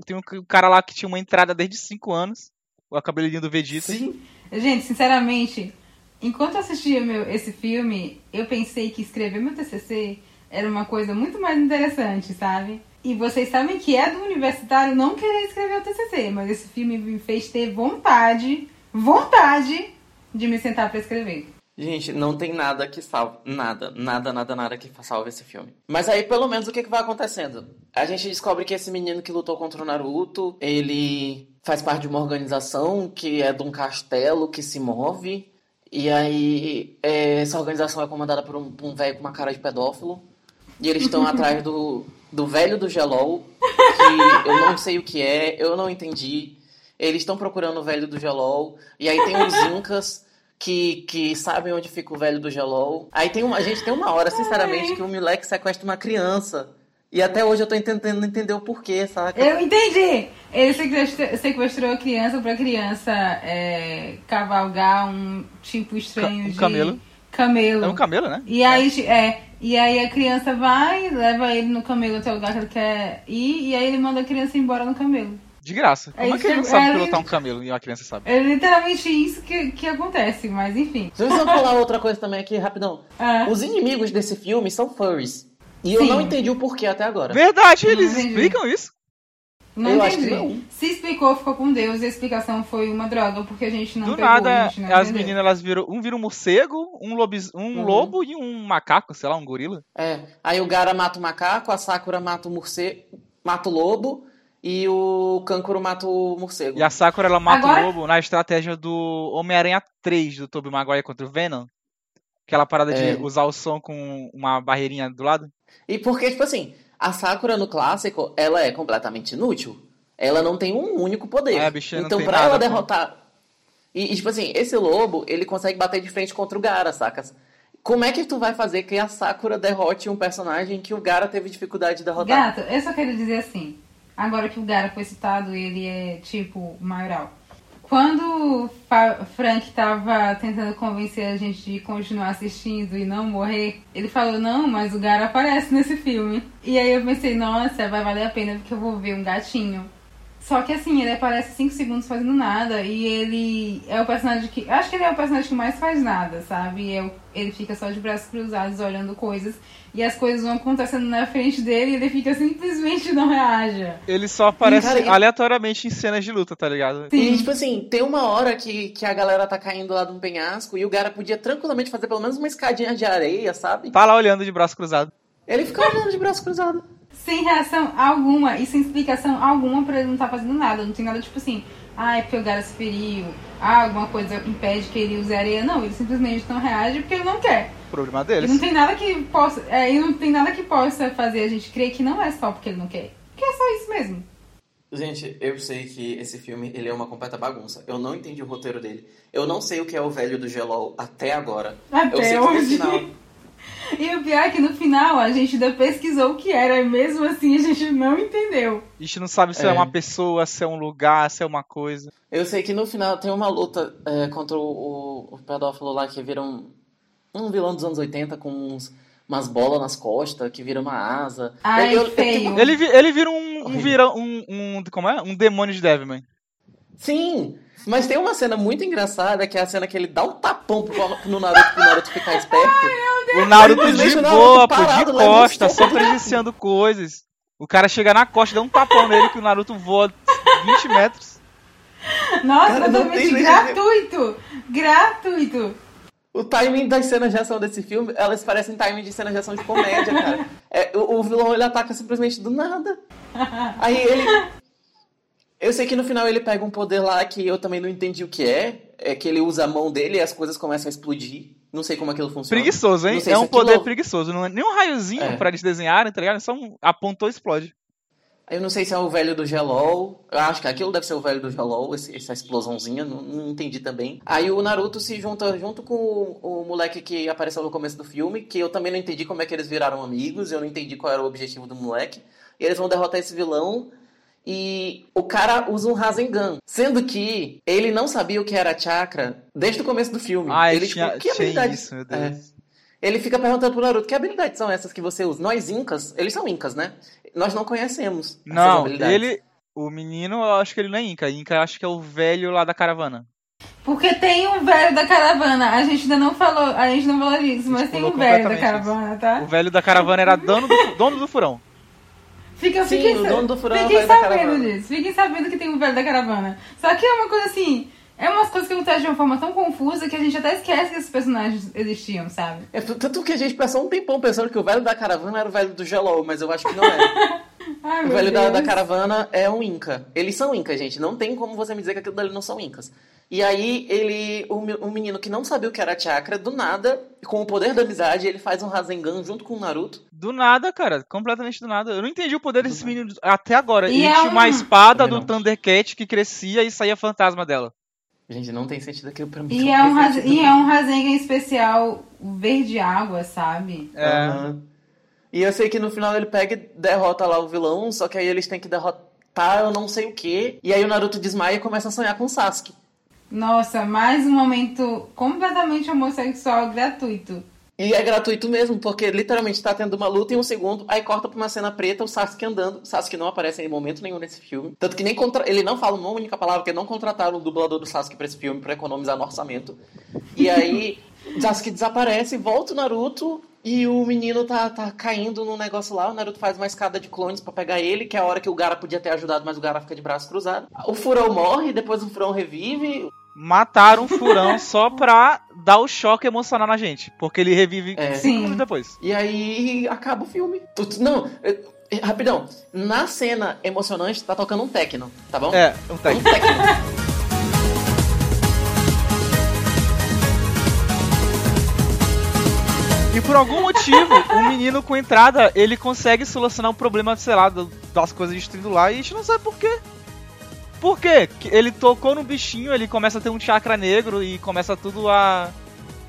Tem um cara lá que tinha uma entrada desde 5 anos. O cabelinho do Vegeta. Sim. Gente, sinceramente, enquanto eu assistia meu, esse filme, eu pensei que escrever meu TCC era uma coisa muito mais interessante, sabe? E vocês sabem que é do universitário não querer escrever o TCC, mas esse filme me fez ter vontade, vontade de me sentar pra escrever. Gente, não tem nada que salve. Nada, nada, nada, nada que salve esse filme. Mas aí, pelo menos, o que, que vai acontecendo? A gente descobre que esse menino que lutou contra o Naruto, ele faz parte de uma organização que é de um castelo que se move. E aí, é, essa organização é comandada por um, um velho com uma cara de pedófilo. E eles estão atrás do, do velho do Gelol, que eu não sei o que é, eu não entendi. Eles estão procurando o velho do Gelol. E aí tem os Incas que, que sabem onde fica o velho do Gelol. Aí tem uma, a gente tem uma hora, sinceramente, que o moleque sequestra uma criança. E até hoje eu tô tentando entender o porquê, saca? Eu entendi! Ele sequestrou, sequestrou a criança pra criança é, cavalgar um tipo estranho Ca- um de. camelo. Camelo. É um camelo, né? E aí, é, e aí a criança vai, leva ele no camelo até o lugar que ele quer ir, e aí ele manda a criança embora no camelo. De graça. É Como é que ele não sabe é- pilotar um camelo e uma criança sabe? É literalmente isso que, que acontece, mas enfim. Deixa eu falar outra coisa também aqui, rapidão. Ah, Os inimigos desse filme são furries. E eu Sim. não entendi o porquê até agora. Verdade, eles explicam isso. Não eu acho entendi. que não. Se explicou, ficou com Deus, e a explicação foi uma droga, porque a gente não Do pegou, a nada, gente não as entendeu. meninas elas viram. Um vira um morcego, um, lobis, um Uhum. lobo e um macaco, sei lá, um gorila. É. Aí o Gara mata o macaco, a Sakura mata o morcego, mata o lobo e o Kankuro mata o morcego. E a Sakura ela mata Agora- o lobo na estratégia do Homem-Aranha 3 do Tobey Maguire contra o Venom. Aquela parada É. de usar o som com uma barreirinha do lado. E porque, tipo assim, a Sakura no clássico, ela é completamente inútil. ela não tem um único poder. É, então, pra ela derrotar. E, e, tipo assim, esse lobo, ele consegue bater de frente contra o Gara, sacas? Como é que tu vai fazer que a Sakura derrote um personagem que o Gara teve dificuldade de derrotar? Gato, eu só quero dizer assim. Agora que o Gara foi citado, ele é tipo maioral. Quando Frank tava tentando convencer a gente de continuar assistindo e não morrer, ele falou: Não, mas o Gara aparece nesse filme. E aí eu pensei: Nossa, vai valer a pena porque eu vou ver um gatinho. Só que assim, ele aparece 5 segundos fazendo nada e ele é o personagem que. Acho que ele é o personagem que mais faz nada, sabe? O- ele fica só de braços cruzados olhando coisas e as coisas vão acontecendo na frente dele e ele fica simplesmente não reage. Ele só aparece Cara, aleatoriamente em cenas de luta, tá ligado? E, tipo assim, tem uma hora que, que a galera tá caindo lá de um penhasco e o Gara podia tranquilamente fazer pelo menos uma escadinha de areia, sabe? Tá lá olhando de braço cruzado. Ele fica olhando de braço cruzado. Sem reação alguma e sem explicação alguma pra ele não estar fazendo nada. Não tem nada tipo assim, ah, é porque o Gara se feriu, ah, alguma coisa impede que ele use areia. Não, ele simplesmente não reage porque ele não quer. Problema E deles. não tem nada que possa. É, e não tem nada que possa fazer a gente crer que não é só porque ele não quer. Que é só isso mesmo. Gente, eu sei que esse filme ele é uma completa bagunça. Eu não entendi o roteiro dele. Eu não sei o que é o velho do Gelol até agora. eu sei Até que no hoje. final. E o pior é que no final a gente ainda pesquisou o que era, e mesmo assim a gente não entendeu. A gente não sabe se é. É. uma pessoa, se é um lugar, se é uma coisa. Eu sei que no final tem uma luta é, contra o, o, o pedófilo lá que vira um, um vilão dos anos 80 com uns, umas bolas nas costas, que vira uma asa. Ai, Eu- eu- eu Ele, ele vira um, um, virão, um, um. Como é? Um demônio de Devilman. Sim, mas tem uma cena muito engraçada que é a cena que ele dá um tapão pro, no Naruto pro Naruto ficar esperto. O Naruto de o Naruto boa, de parado, um costa, só presenciando coisas. O cara chega na costa, dá um tapão nele que o Naruto voa 20 metros. Nossa, Cara, totalmente gratuito! Gratuito! O timing das cenas de ação desse filme, elas parecem timing de cenas de ação de comédia, cara. É, o, o vilão ele ataca simplesmente do nada. Aí ele. Eu sei que no final ele pega um poder lá que eu também não entendi o que é. É que ele usa a mão dele e as coisas começam a explodir. Não sei como aquilo funciona. Preguiçoso, hein? É um aquilo- poder preguiçoso. Não é nem um raiozinho É. pra eles desenharem, tá ligado? É só um apontou e explode. Eu não sei se é o velho do Gelol. Eu acho que aquilo deve ser o velho do Gelol, essa explosãozinha. Não, não entendi também. Aí o Naruto se junta junto com o, o moleque que apareceu no começo do filme, que eu também não entendi como é que eles viraram amigos. Eu não entendi qual era o objetivo do moleque. E eles vão derrotar esse vilão. E o cara usa um Rasengan. Sendo que ele não sabia o que era chakra desde o começo do filme. Ah, ele, tinha, tipo, que tinha habilidade... isso, meu É. Deus. Ele fica perguntando pro Naruto, que habilidades são essas que você usa? Nós incas, eles são incas, né? Nós não conhecemos essas Não, ele. O menino, eu acho que ele não é Inca. Inca eu acho que é o velho lá da caravana. Porque tem um velho da caravana. A gente ainda não falou, a gente não falou disso, mas tem um velho da caravana, tá? O velho da caravana era dono do, dono do furão. Fica, Sim, fiquem, o dono do furão fiquem sabendo disso. Fiquem sabendo que tem um velho da caravana. Só que é uma coisa assim. É umas coisas que acontecem de uma forma tão confusa que a gente até esquece que esses personagens existiam, sabe? É, tanto que a gente passou um tempão pensando que o velho da caravana era o velho do Gelol, mas eu acho que não é. Ai, o velho da, da caravana é um Inca. Eles são Incas, gente. Não tem como você me dizer que aquilo dali não são Incas. E aí, ele, um menino que não sabia o que era chakra, do nada, com o poder da amizade, ele faz um Rasengan junto com o Naruto. Do nada, cara. Completamente do nada. Eu não entendi o poder desse menino até agora. E ele é tinha uma um- espada do. Thundercat que crescia e saía fantasma dela. Gente, não tem sentido aquilo pra mim. E é, um raz... e é um Rasengan especial verde água, sabe? É. Aham. E eu sei que no final ele pega e derrota lá o vilão, só que aí eles têm que derrotar eu não sei o que. E aí o Naruto desmaia e começa a sonhar com o Sasuke. Nossa, mais um momento completamente homossexual gratuito. E é gratuito mesmo, porque literalmente tá tendo uma luta em um segundo, aí corta pra uma cena preta, o Sasuke andando. O Sasuke não aparece em momento nenhum nesse filme. Tanto que nem contra... ele não fala uma única palavra, porque não contrataram o dublador do Sasuke pra esse filme pra economizar no orçamento. E aí, Sasuke desaparece, volta o Naruto, e o menino tá, tá caindo num negócio lá. O Naruto faz uma escada de clones pra pegar ele, que é a hora que o Gara podia ter ajudado, mas o Gara fica de braço cruzado. O Furão morre, depois o Furão revive. Mataram um furão só pra dar o choque emocional na gente. Porque ele revive É. cinco minutos depois. E aí acaba o filme. Não, rapidão. Na cena emocionante tá tocando um techno, tá bom? É, um Um técnico. techno. E por algum motivo, o menino com entrada, ele consegue solucionar um problema, sei lá, das coisas destruindo lá e a gente não sabe por quê. Por quê? Ele tocou no bichinho, ele começa a ter um chakra negro e começa tudo a.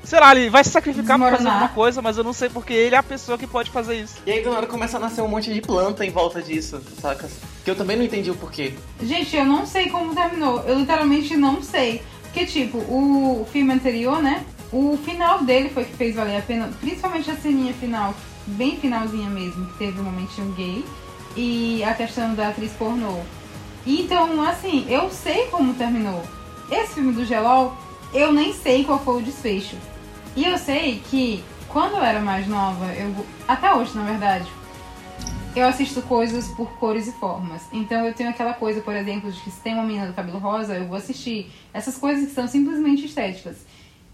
Sei lá, ele vai se sacrificar pra fazer Desmoronar. alguma coisa, mas eu não sei porque ele é a pessoa que pode fazer isso. E aí do nada começa a nascer um monte de planta em volta disso, saca? Que eu também não entendi o porquê. Gente, eu não sei como terminou. Eu literalmente não sei. Porque, tipo, o filme anterior, né? O final dele foi que fez valer a pena. Principalmente a ceninha final, bem finalzinha mesmo, que teve um momentinho gay. E a questão da atriz pornô. Então, assim, eu sei como terminou. Esse filme do Gelol, eu nem sei qual foi o desfecho. E eu sei que quando eu era mais nova, eu até hoje, na verdade, eu assisto coisas por cores e formas. Então eu tenho aquela coisa, por exemplo, de que se tem uma menina do cabelo rosa, eu vou assistir. Essas coisas que são simplesmente estéticas.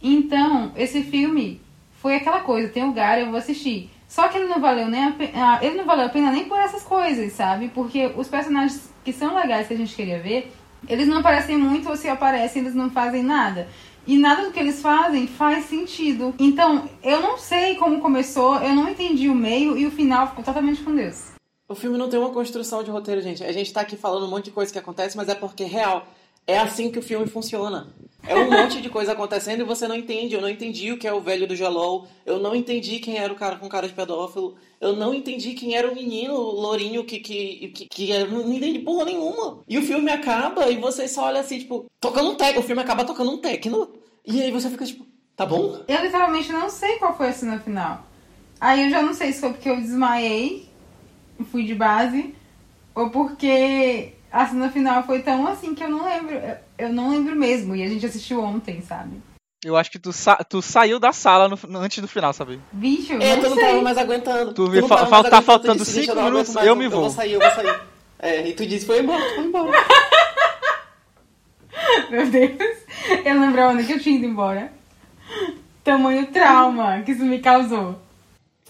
Então, esse filme foi aquela coisa, tem lugar, eu vou assistir. Só que ele não valeu nem a pena, ele não valeu a pena nem por essas coisas, sabe? Porque os personagens que são legais que a gente queria ver, eles não aparecem muito ou se aparecem, eles não fazem nada. E nada do que eles fazem faz sentido. Então, eu não sei como começou, eu não entendi o meio e o final ficou totalmente com Deus. O filme não tem uma construção de roteiro, gente. A gente tá aqui falando um monte de coisa que acontece, mas é porque, real, é assim que o filme funciona. É um monte de coisa acontecendo e você não entende. Eu não entendi o que é o velho do Gelol. Eu não entendi quem era o cara com cara de pedófilo. Eu não entendi quem era o menino lourinho que, que, que, que era- não entendi porra nenhuma. E o filme acaba e você só olha assim, tipo, tocando um techno. O filme acaba tocando um techno. E aí você fica tipo, tá bom? Eu literalmente não sei qual foi a cena final. Aí eu já não sei se foi porque eu desmaiei, fui de base, ou porque a cena final foi tão assim que eu não lembro. Eu, eu não lembro mesmo. E a gente assistiu ontem, sabe? Eu acho que tu, sa- tu saiu da sala no- no- antes do final, sabe? Bicho, eu É, não tu não sei. tava mais aguentando. Tu não fa- mais tá aguentando, tu faltando disse, "Gente, cinco não aguento minutos, mais, eu me Eu vou." vou sair, eu vou sair. É, e tu disse, foi embora, tu foi embora. Meu Deus. Eu lembrava onde que eu tinha ido embora. Tamanho trauma que isso me causou.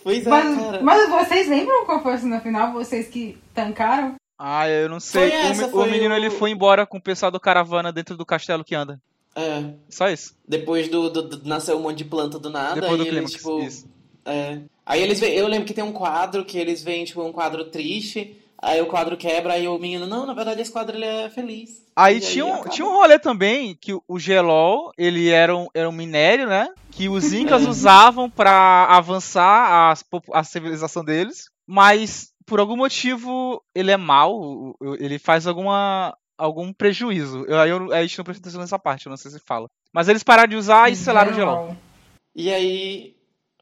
Pois é, Mas, cara. mas vocês lembram qual foi a cena final? Vocês que tancaram? Ah, eu não sei. O essa, o, foi menino o- ele foi embora com o pessoal do caravana dentro do castelo que anda. É, Só isso. depois do, do, do- nasceu um monte de planta do nada. Depois do clímax. tipo, Isso. É. Aí eles veem, eu lembro que tem um quadro que eles veem, tipo, um quadro triste. Aí o quadro quebra, aí o menino, não, na verdade esse quadro ele é feliz. Aí tinha um, acaba. tinha um rolê também que o- o gelol, ele era um, era um minério, né? Que os incas É. usavam pra avançar popu- a, civilização deles, mas por algum motivo ele é o- ele faz alguma algum prejuízo. Eu, aí eu, a gente não presta atenção nessa parte, eu não sei se fala. Mas eles pararam de usar e selaram o gelol. E aí.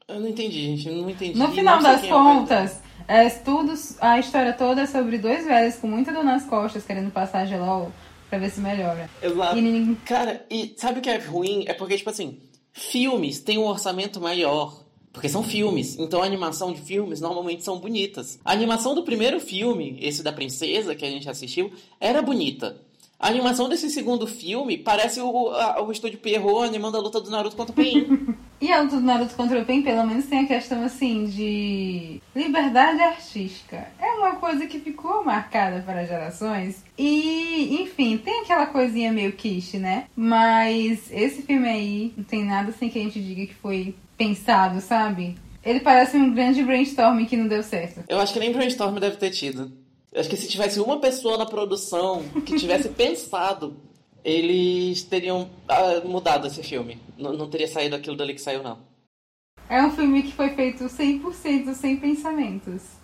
Eu não entendi, gente. eu Não entendi. No final das é contas, é, tudo, a história toda é sobre dois velhos com muita dor nas costas querendo passar gelol pra ver se melhora. Exato. E ninguém. Cara, e sabe o que é ruim? É porque, tipo assim, filmes têm um orçamento maior. Porque são filmes. Então a animação de filmes normalmente são bonitas. A animação do primeiro filme, esse da princesa que a gente assistiu, era bonita. A animação desse segundo filme parece o, a- o estúdio Pierrot animando a luta do Naruto contra o Pain. E a luta do Naruto contra o Pen, pelo menos tem a questão assim de liberdade artística. É uma coisa que ficou marcada para gerações. E, enfim, tem aquela coisinha meio quiche, né? Mas esse filme aí não tem nada assim que a gente diga que foi pensado, sabe? Ele parece um grande brainstorming que não deu certo. Eu acho que nem brainstorm deve ter tido. Eu acho que se tivesse uma pessoa na produção que tivesse pensado, eles teriam ah, mudado esse filme. Não, não teria saído aquilo dali que saiu, não. É um filme que foi feito 100% sem pensamentos.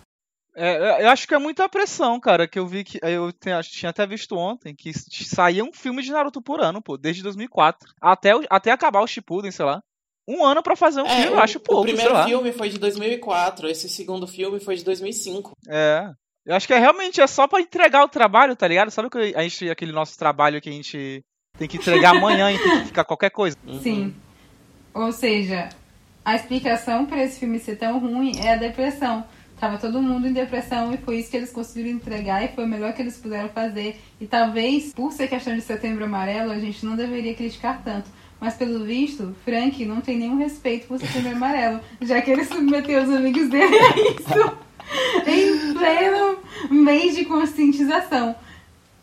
É, eu acho que é muita pressão, cara, que eu vi que eu tinha, tinha até visto ontem que saía um filme de Naruto por ano, pô, desde 2004 até, até acabar o Shippuden, sei lá. Um ano pra fazer um É, filme, o, eu acho o pouco, sei primeiro lá. filme foi de 2004, esse segundo filme foi de 2005. É. Eu acho que é realmente é só pra entregar o trabalho, tá ligado? Sabe que a gente aquele nosso trabalho que a gente tem que entregar amanhã e tem que ficar qualquer coisa. Uhum. Sim. Ou seja, a explicação para esse filme ser tão ruim é a depressão. Tava todo mundo em depressão e foi isso que eles conseguiram entregar e foi o melhor que eles puderam fazer. E talvez, por ser questão de setembro amarelo, a gente não deveria criticar tanto. Mas pelo visto, Frank não tem nenhum respeito por setembro amarelo, já que ele submeteu os amigos dele a isso em pleno mês de conscientização.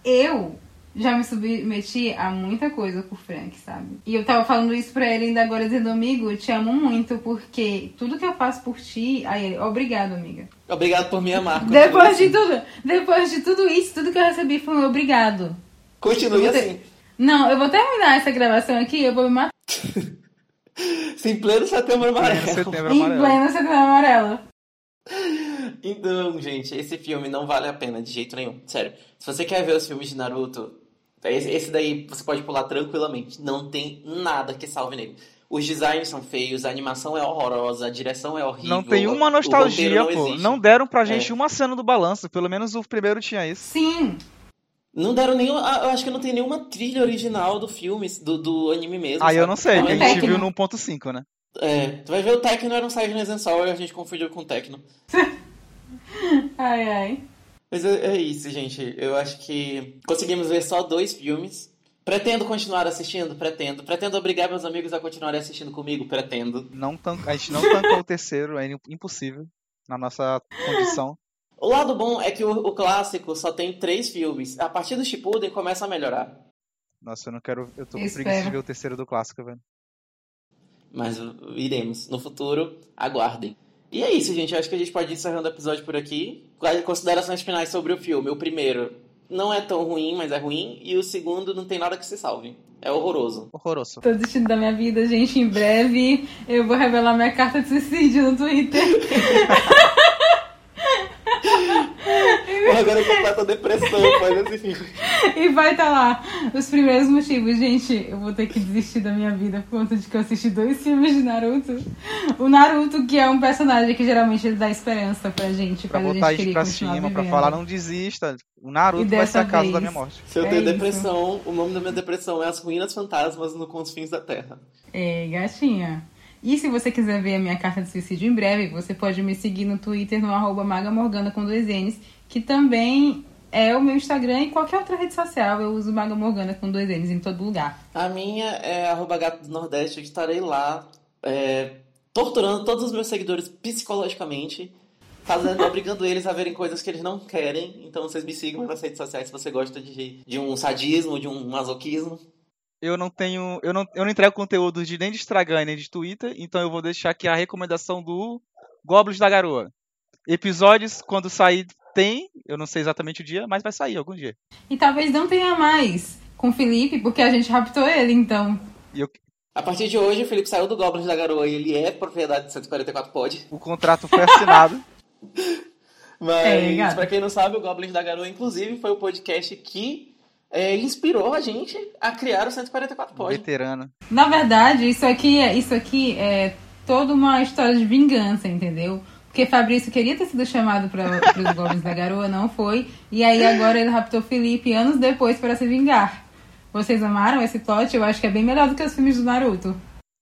Eu já me submeti a muita coisa por Frank, sabe? E eu tava falando isso pra ele ainda agora, dizendo, amigo, eu te amo muito, porque tudo que eu faço por ti. Aí ele, obrigado, amiga. Obrigado por me amar. Depois de tudo, depois de tudo isso, tudo que eu recebi foi um obrigado. Continue vou ter- assim. Não, eu vou terminar essa gravação aqui e eu vou me matar Sem pleno setembro amarelo. Setembro em amarelo. pleno setembro amarelo. Então, gente, esse filme não vale a pena de jeito nenhum. Sério. Se você quer ver os filmes de Naruto, esse, daí você pode pular tranquilamente. Não tem nada que salve nele. Os designs são feios, a animação é horrorosa, a direção é horrível. Não tem uma nostalgia, não pô. existe. Não deram pra gente É. uma cena do balanço. Pelo menos o primeiro tinha isso. Sim, Não deram nenhum. ah, Eu acho que não tem nenhuma trilha original do filme, do, do anime mesmo. Eu sabe? não sei, que a gente viu no 1.5, né? É, tu vai ver o Tecno era um Silent and Sour e a gente confundiu com o Tecno. ai ai. Mas é, é isso, gente. Eu acho que conseguimos ver só dois filmes. Pretendo continuar assistindo? Pretendo. Pretendo obrigar meus amigos a continuarem assistindo comigo? Pretendo. Não A gente não tancou o terceiro, é impossível. Na nossa condição. O lado bom é que o, o clássico só tem três filmes. A partir do Shippuden começa a melhorar. Nossa, eu não quero. Eu tô com preguiça de ver o terceiro do clássico, velho. Mas iremos. No futuro, aguardem. E é isso, gente. Eu acho que a gente pode ir encerrando o episódio por aqui. Considerações finais sobre o filme. O primeiro não é tão ruim, mas é ruim. E o segundo não tem nada que se salve. É horroroso. Horroroso. Tô desistindo da minha vida, gente. Em breve eu vou revelar minha carta de suicídio no Twitter. Porra, agora é completa depressão faz esse filme. E vai estar lá os primeiros motivos. Gente, eu vou ter que desistir da minha vida por conta de que eu assisti dois filmes de Naruto. O Naruto, que é um personagem que geralmente ele dá esperança pra gente. Pra a botar a gente queria pra cima, pra vivendo. falar não desista. O Naruto vai ser a dessa casa da vez- minha morte. Se eu É tenho isso. depressão, o nome da minha depressão é As Ruínas Fantasmas no Confins da Terra. É, gatinha. E se você quiser ver a minha carta de suicídio em breve, você pode me seguir no Twitter no arroba magamorgana com dois N's, que também é o meu Instagram e qualquer outra rede social. Eu uso Maga Morgana com dois N's em todo lugar. A minha é arroba gato do Nordeste, eu estarei lá é, torturando todos os meus seguidores psicologicamente, fazendo, obrigando eles a verem coisas que eles não querem. Então vocês me sigam nas redes sociais se você gosta de, de um sadismo, de um masoquismo. Eu não tenho. Eu não, eu não entrego conteúdo de nem de Instagram nem de Twitter, então eu vou deixar aqui a recomendação do Goblins da Garoa. Episódios, quando sair, tem. Eu não sei exatamente o dia, mas vai sair algum dia. E talvez não tenha mais com o Felipe, porque a gente raptou ele, então. E eu- A partir de hoje, o Felipe saiu do Goblins da Garoa e ele é propriedade de 144 Pod. o contrato foi assinado. Mas, É, pra quem não sabe, o Goblins da Garoa, inclusive, foi o podcast que é, inspirou a gente a criar o 144 Pod. veterano. Na verdade, isso aqui é, isso aqui é toda uma história de vingança, entendeu? Porque Fabrício queria ter sido chamado para os Goblins da Garoa, não foi. E aí agora ele raptou Felipe anos depois para se vingar. Vocês amaram esse plot? Eu acho que é bem melhor do que os filmes do Naruto.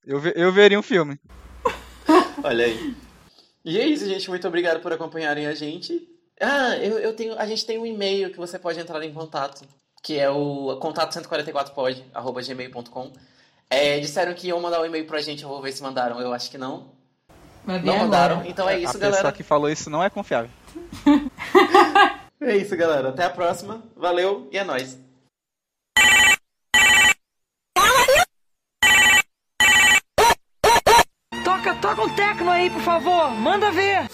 Eu, ve- eu veria um filme. Olha aí. E é isso, gente. Muito obrigado por acompanharem a gente. Ah, eu, eu tenho, a gente tem um e-mail que você pode entrar em contato, que é o contato 144pod, arroba gmail.com. É, disseram que iam mandar um e-mail pra gente, eu vou ver se mandaram. Eu acho que não. Não agora. mandaram. Então é a isso, pessoa galera. que falou isso não é confiável. É isso, galera. Até a próxima. Valeu e é nóis. Toca, toca um tecno aí, por favor. Manda ver.